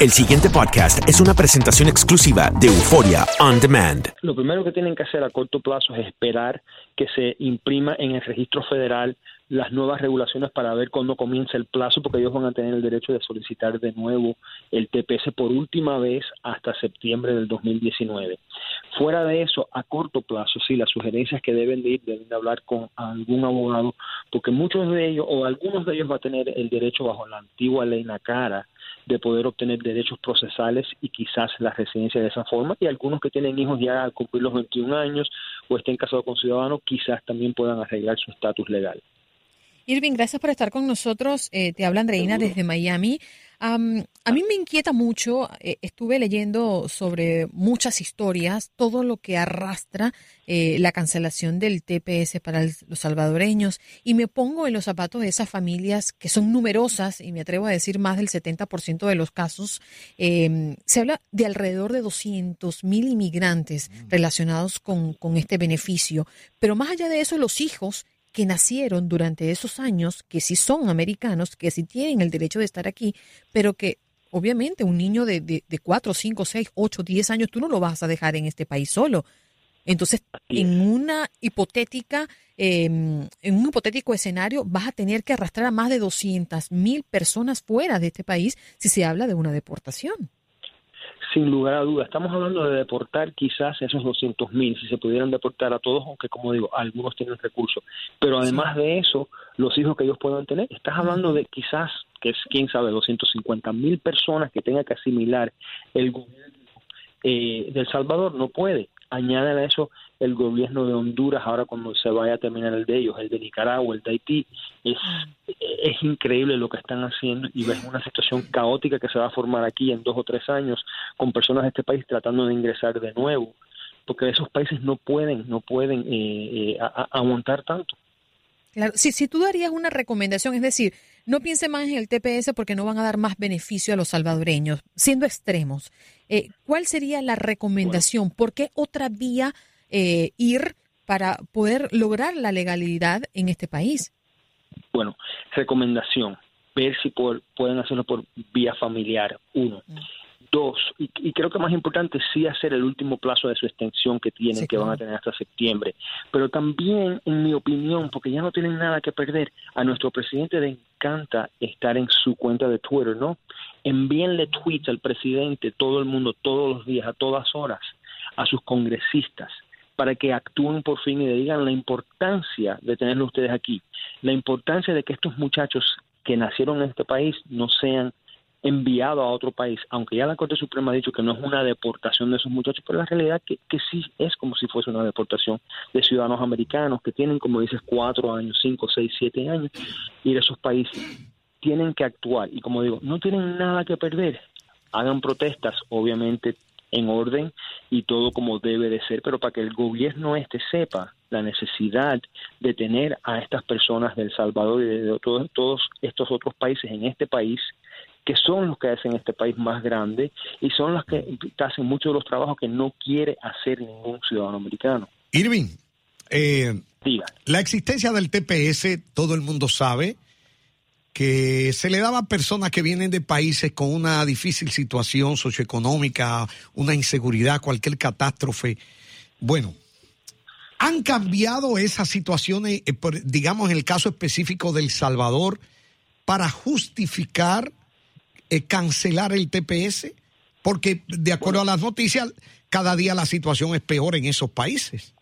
El siguiente podcast es una presentación exclusiva de Euforia On Demand. Lo primero que tienen que hacer a corto plazo es esperar que se imprima en el registro federal las nuevas regulaciones para ver cuándo comienza el plazo, porque ellos van a tener el derecho de solicitar de nuevo el TPS por última vez hasta septiembre del 2019. Fuera de eso, a corto plazo, sí, las sugerencias que deben de ir, deben de hablar con algún abogado, porque muchos de ellos o algunos de ellos va a tener el derecho bajo la antigua ley NACARA de poder obtener derechos procesales y quizás la residencia de esa forma, y algunos que tienen hijos ya al cumplir los 21 años o estén casados con ciudadanos, quizás también puedan arreglar su estatus legal. Irving, gracias por estar con nosotros. Eh, te habla Andreina desde Miami. Am, a mí me inquieta mucho, eh, estuve leyendo sobre muchas historias, todo lo que arrastra eh, la cancelación del TPS para el- los salvadoreños y me pongo en los zapatos de esas familias que son numerosas y me atrevo a decir más del 70% de los casos. Eh, se habla de alrededor de 200 mil inmigrantes relacionados con, con este beneficio, pero más allá de eso, los hijos que nacieron durante esos años, que sí son americanos, que sí tienen el derecho de estar aquí, pero que obviamente un niño de, de, de 4, 5, 6, 8, 10 años, tú no lo vas a dejar en este país solo. Entonces, en una hipotética, eh, en un hipotético escenario, vas a tener que arrastrar a más de 200 mil personas fuera de este país si se habla de una deportación. Sin lugar a dudas, estamos hablando de deportar quizás esos 200 mil, si se pudieran deportar a todos, aunque como digo, algunos tienen recursos. Pero además de eso, los hijos que ellos puedan tener, estás hablando de quizás, que es quién sabe, 250 mil personas que tenga que asimilar el gobierno eh, de El Salvador, no puede. Añaden a eso el gobierno de Honduras ahora cuando se vaya a terminar el de ellos, el de Nicaragua, el de Haití. Es, es increíble lo que están haciendo y ves una situación caótica que se va a formar aquí en dos o tres años con personas de este país tratando de ingresar de nuevo, porque esos países no pueden, no pueden eh, eh, aguantar tanto. Claro, si, si tú darías una recomendación, es decir, no piense más en el TPS porque no van a dar más beneficio a los salvadoreños, siendo extremos, eh, ¿cuál sería la recomendación? ¿Por qué otra vía eh, ir para poder lograr la legalidad en este país? Bueno, recomendación, ver si por- pueden hacerlo por vía familiar, uno. Dos, y, y creo que más importante, sí hacer el último plazo de su extensión que tienen, Sí, que van a tener hasta septiembre. Pero también, en mi opinión, porque ya no tienen nada que perder, a nuestro presidente le encanta estar en su cuenta de Twitter, ¿no? Envíenle tweets al presidente, todo el mundo, todos los días, a todas horas, a sus congresistas, para que actúen por fin y le digan la importancia de tenerlo ustedes aquí, la importancia de que estos muchachos que nacieron en este país no sean enviados a otro país, aunque ya la Corte Suprema ha dicho que no es una deportación de esos muchachos, pero la realidad que, que sí es como si fuese una deportación de ciudadanos americanos que tienen, como dices, cuatro años, cinco, seis, siete años, ir a esos países. tienen que actuar y como digo, no tienen nada que perder. Hagan protestas, obviamente en orden y todo como debe de ser, pero para que el gobierno este sepa la necesidad de tener a estas personas del Salvador y de todos, todos estos otros países en este país que son los que hacen este país más grande y son los que hacen muchos de los trabajos que no quiere hacer ningún ciudadano americano. Irving, eh, la existencia del TPS, todo el mundo sabe que se le daba a personas que vienen de países con una difícil situación socioeconómica, una inseguridad, cualquier catástrofe. Bueno, han cambiado esas situaciones, eh, digamos en el caso específico del Salvador, para justificar eh, cancelar el TPS, porque de acuerdo a las noticias, cada día la situación es peor en esos países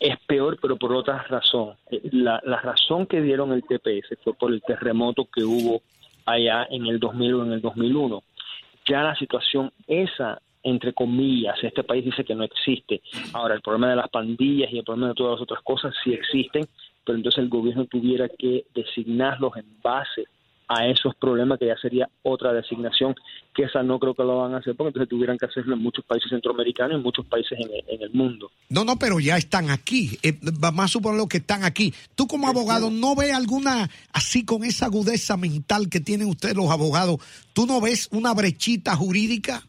es peor, pero por otra razón. Eh, la, la razón que dieron el TPS fue por el terremoto que hubo allá en el 2000 o en el 2001. Ya la situación esa, entre comillas, este país dice que no existe. Ahora, el problema de las pandillas y el problema de todas las otras cosas sí existen, pero entonces el gobierno tuviera que designarlos en base a esos problemas que ya sería otra designación, que esa no creo que lo van a hacer porque entonces tuvieran que hacerlo en muchos países centroamericanos y en muchos países en el, mundo. No, no, pero ya están aquí, eh, más a suponer que están aquí. Tú como abogado, ¿no ves alguna, así con esa agudeza mental que tienen ustedes los abogados, tú no ves una brechita jurídica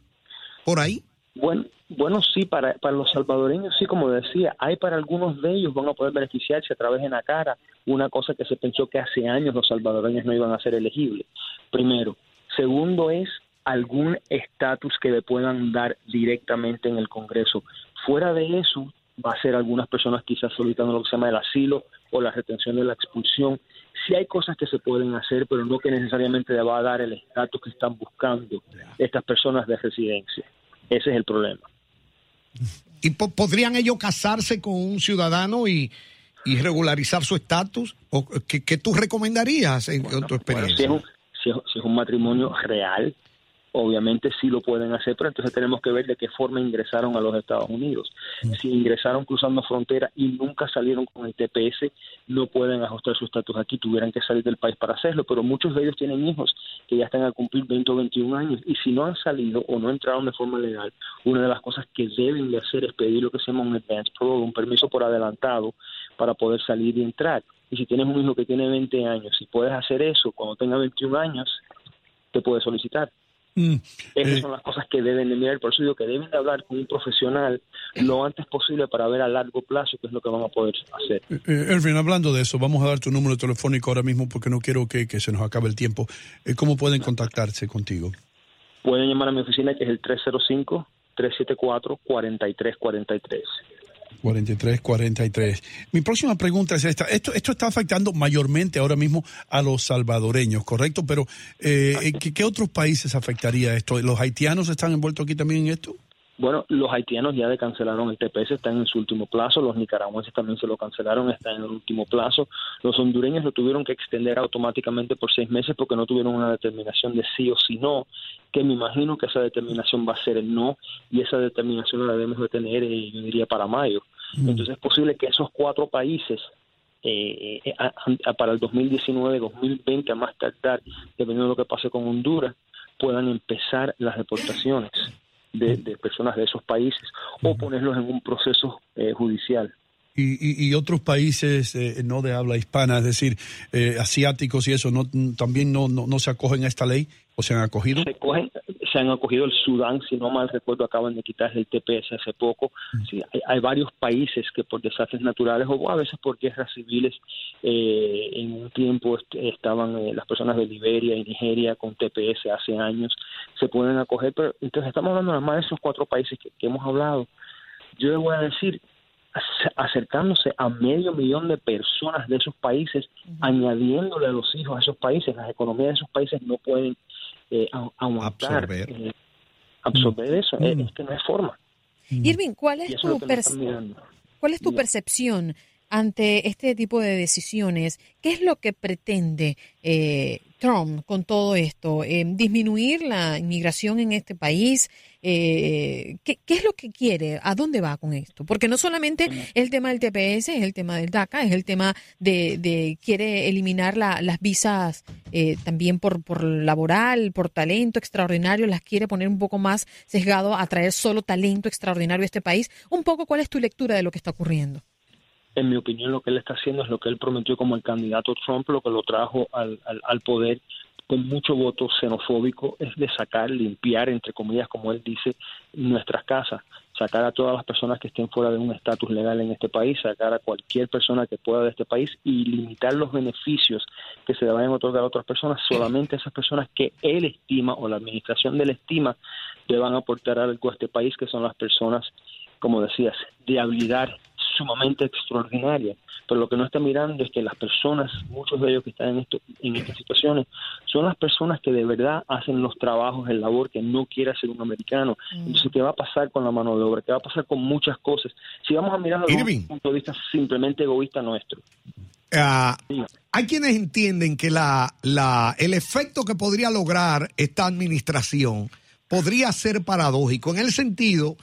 por ahí? Bueno, bueno, sí, para, para los salvadoreños, sí, como decía, hay para algunos de ellos van a poder beneficiarse a través de la cara, una cosa que se pensó que hace años los salvadoreños no iban a ser elegibles. Primero. Segundo es algún estatus que le puedan dar directamente en el Congreso. Fuera de eso, va a ser algunas personas quizás solicitando lo que se llama el asilo o la retención de la expulsión. Sí hay cosas que se pueden hacer, pero no que necesariamente le va a dar el estatus que están buscando estas personas de residencia. Ese es el problema. ¿Y podrían ellos casarse con un ciudadano y, regularizar su estatus? ¿O qué, tú recomendarías en, tu experiencia? si, es un, matrimonio real, obviamente sí lo pueden hacer, pero entonces tenemos que ver de qué forma ingresaron a los Estados Unidos. Mm. Si ingresaron cruzando frontera y nunca salieron con el TPS, no pueden ajustar su estatus aquí, tuvieran que salir del país para hacerlo, pero muchos de ellos tienen hijos que ya están a cumplir 20 o 21 años y si no han salido o no entraron de forma legal, una de las cosas que deben de hacer es pedir lo que se llama un advance parole, un permiso por adelantado para poder salir y entrar. Y si tienes un hijo que tiene 20 años y puedes hacer eso cuando tenga 21 años, te puedes solicitar. Mm, Esas eh, son las cosas que deben de mirar, por eso digo que deben de hablar con un profesional lo antes posible para ver a largo plazo qué es lo que van a poder hacer. Eh, eh, Erwin, hablando de eso, vamos a dar tu número telefónico ahora mismo porque no quiero que, que se nos acabe el tiempo. ¿Cómo pueden contactarse contigo? Pueden llamar a mi oficina que es el 305 374 4343. 43, 43. Mi próxima pregunta es esta. Esto, esto está afectando mayormente ahora mismo a los salvadoreños, ¿correcto? Pero eh, ¿qué, ¿qué, otros países afectaría esto? ¿Los haitianos están envueltos aquí también en esto? Bueno, los haitianos ya cancelaron el TPS, están en su último plazo, los nicaragüenses también se lo cancelaron, están en el último plazo, los hondureños lo tuvieron que extender automáticamente por seis meses porque no tuvieron una determinación de sí o sí no, que me imagino que esa determinación va a ser el no y esa determinación la debemos de tener, eh, yo diría, para mayo. Mm. Entonces es posible que esos cuatro países eh, eh para el 2019, 2020, a más tardar, dependiendo de lo que pase con Honduras, puedan empezar las deportaciones de, personas de esos países o ponerlos en un proceso eh, judicial. Y, y, otros países eh, no de habla hispana, es decir, eh, asiáticos y eso, no, también no, no, no, se acogen a esta ley o se han acogido? Se, cogen, se han acogido el Sudán, si no mal recuerdo, acaban de quitar el TPS hace poco. Mm. Sí, hay, varios países que por desastres naturales o a veces por guerras civiles eh, en un tiempo estaban eh, las personas de Liberia y Nigeria con TPS hace años, se pueden acoger, pero entonces estamos hablando nada más de esos cuatro países que, que hemos hablado. Yo le voy a decir, acercándose a medio millón de personas de esos países, añadiéndole a los hijos a esos países. Las economías de esos países no pueden eh, absorber, eh, absorber eso. Mm. Es que no hay forma. Irving, ¿cuál es, tu, ¿cuál es tu percepción ante este tipo de decisiones? ¿Qué es lo que pretende eh, Trump con todo esto? Eh, ¿Disminuir la inmigración en este país? Eh, ¿qué, es lo que quiere? ¿A dónde va con esto? Porque no solamente el tema del TPS, es el tema del DACA, es el tema de, quiere eliminar las visas eh, también por, por laboral, por talento extraordinario, las quiere poner un poco más sesgado a traer solo talento extraordinario a este país. Un poco, ¿cuál es tu lectura de lo que está ocurriendo? En mi opinión, lo que él está haciendo es lo que él prometió como el candidato Trump, lo que lo trajo al, al, poder con mucho voto xenofóbico, es de sacar, limpiar, entre comillas, como él dice, nuestras casas, sacar a todas las personas que estén fuera de un estatus legal en este país, sacar a cualquier persona que pueda de este país y limitar los beneficios que se le vayan a otorgar a otras personas, solamente a esas personas que él estima o la administración de él estima le van a aportar algo a este país, que son las personas, como decías, de habilidad sumamente extraordinaria, pero lo que no está mirando es que las personas, muchos de ellos que están en, esto, en estas situaciones, son las personas que de verdad hacen los trabajos, el labor que no quiere hacer un americano. Mm. Entonces, ¿qué va a pasar con la mano de obra? ¿Qué va a pasar con muchas cosas? Si vamos a mirar desde un punto de vista simplemente egoísta nuestro. Ah, hay quienes entienden que la, la, el efecto que podría lograr esta administración podría ser paradójico, en el sentido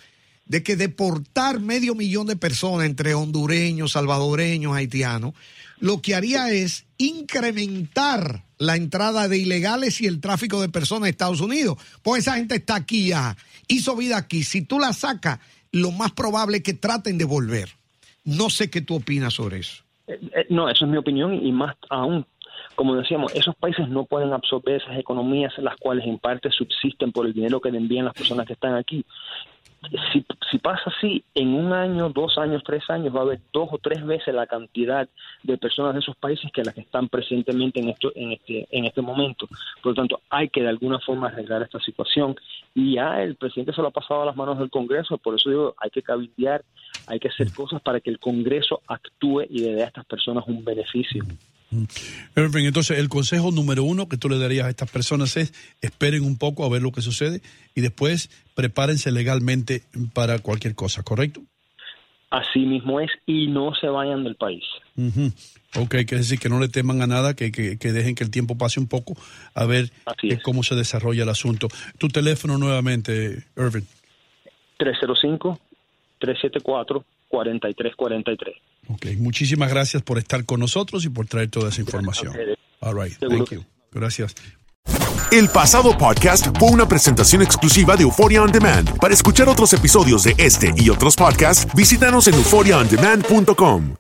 de que deportar medio millón de personas entre hondureños, salvadoreños, haitianos, lo que haría es incrementar la entrada de ilegales y el tráfico de personas a Estados Unidos. Pues esa gente está aquí ya, hizo vida aquí. Si tú la sacas, lo más probable es que traten de volver. No sé qué tú opinas sobre eso. Eh, eh, no, eso es mi opinión y más aún como decíamos, esos países no pueden absorber esas economías, las cuales en parte subsisten por el dinero que le envían las personas que están aquí si, si pasa así, en un año, dos años, tres años, va a haber dos o tres veces la cantidad de personas de esos países que las que están presentemente en, esto, en, este, en este momento. Por lo tanto, hay que de alguna forma arreglar esta situación. Y ya el presidente se lo ha pasado a las manos del Congreso, por eso digo, hay que cabildear, hay que hacer cosas para que el Congreso actúe y le dé a estas personas un beneficio. Entonces, el consejo número uno que tú le darías a estas personas es esperen un poco a ver lo que sucede y después prepárense legalmente para cualquier cosa, ¿correcto? Así mismo es, y no se vayan del país. Ok, quiere decir que no le teman a nada, que, que, dejen que el tiempo pase un poco a ver cómo se desarrolla el asunto. Tu teléfono nuevamente, Irving. 305-374-4343. Ok, muchísimas gracias por estar con nosotros y por traer toda esa información. All right, thank you. Gracias. El pasado podcast fue una presentación exclusiva de Euphoria On Demand. Para escuchar otros episodios de este y otros podcasts, visítanos en euphoriaondemand.com.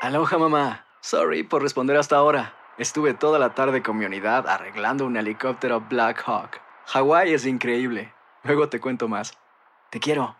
Aloha mamá. Sorry por responder hasta ahora. Estuve toda la tarde con mi unidad arreglando un helicóptero Black Hawk. Hawái es increíble. Luego te cuento más. Te quiero.